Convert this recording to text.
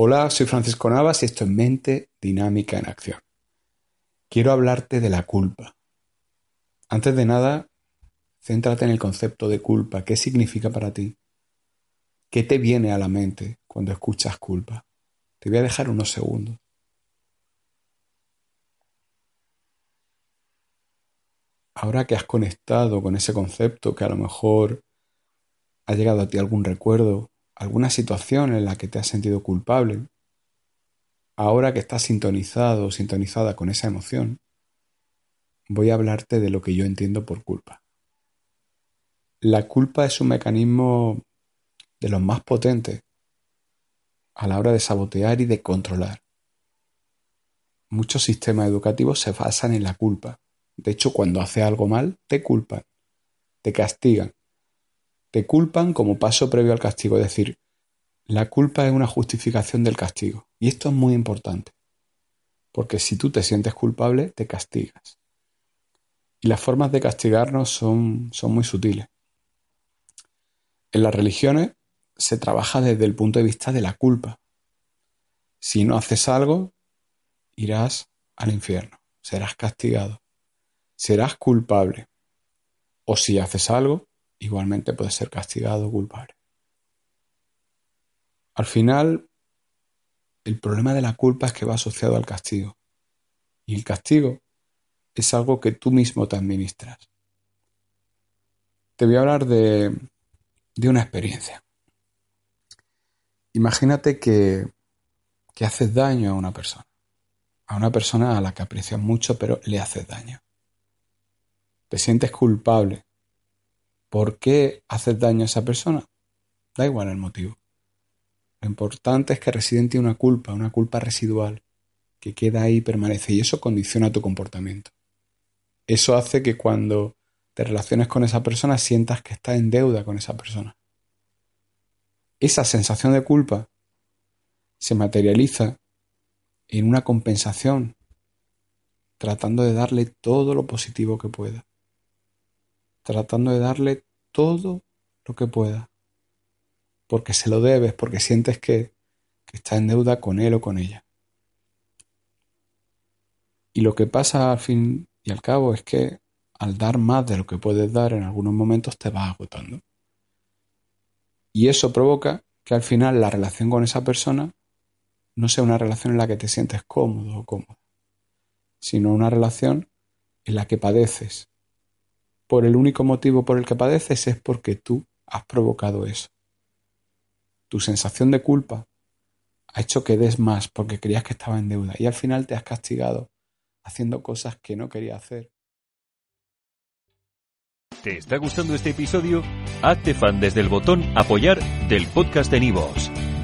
Hola, soy Francisco Navas y esto es Mente Dinámica en Acción. Quiero hablarte de la culpa. Antes de nada, céntrate en el concepto de culpa. ¿Qué significa para ti? ¿Qué te viene a la mente cuando escuchas culpa? Te voy a dejar unos segundos. Ahora que has conectado con ese concepto, que a lo mejor ha llegado a ti algún recuerdo, alguna situación en la que te has sentido culpable, ahora que estás sintonizado o sintonizada con esa emoción, voy a hablarte de lo que yo entiendo por culpa. La culpa es un mecanismo de los más potentes a la hora de sabotear y de controlar. Muchos sistemas educativos se basan en la culpa. De hecho, cuando haces algo mal, te culpan, te castigan, te culpan como paso previo al castigo, es decir, la culpa es una justificación del castigo. Y esto es muy importante, porque si tú te sientes culpable, te castigas. Y las formas de castigarnos son, son muy sutiles. En las religiones se trabaja desde el punto de vista de la culpa. Si no haces algo, irás al infierno, serás castigado, serás culpable. O si haces algo, igualmente puede ser castigado o culpable. Al final, el problema de la culpa es que va asociado al castigo. Y el castigo es algo que tú mismo te administras. Te voy a hablar de, de una experiencia. Imagínate que, que haces daño a una persona. A una persona a la que aprecias mucho, pero le haces daño. Te sientes culpable ¿Por qué haces daño a esa persona? Da igual el motivo. Lo importante es que reside en ti una culpa, una culpa residual, que queda ahí y permanece, y eso condiciona tu comportamiento. Eso hace que cuando te relaciones con esa persona sientas que estás en deuda con esa persona. Esa sensación de culpa se materializa en una compensación, tratando de darle todo lo positivo que pueda tratando de darle todo lo que pueda, porque se lo debes, porque sientes que, estás en deuda con él o con ella. Y lo que pasa al fin y al cabo es que al dar más de lo que puedes dar en algunos momentos te vas agotando. Y eso provoca que al final la relación con esa persona no sea una relación en la que te sientes cómodo o cómoda, sino una relación en la que padeces, por el único motivo por el que padeces es porque tú has provocado eso. Tu sensación de culpa ha hecho que des más porque creías que estaba en deuda y al final te has castigado haciendo cosas que no querías hacer. ¿Te está gustando este episodio? Hazte fan desde el botón apoyar del podcast de Nivos.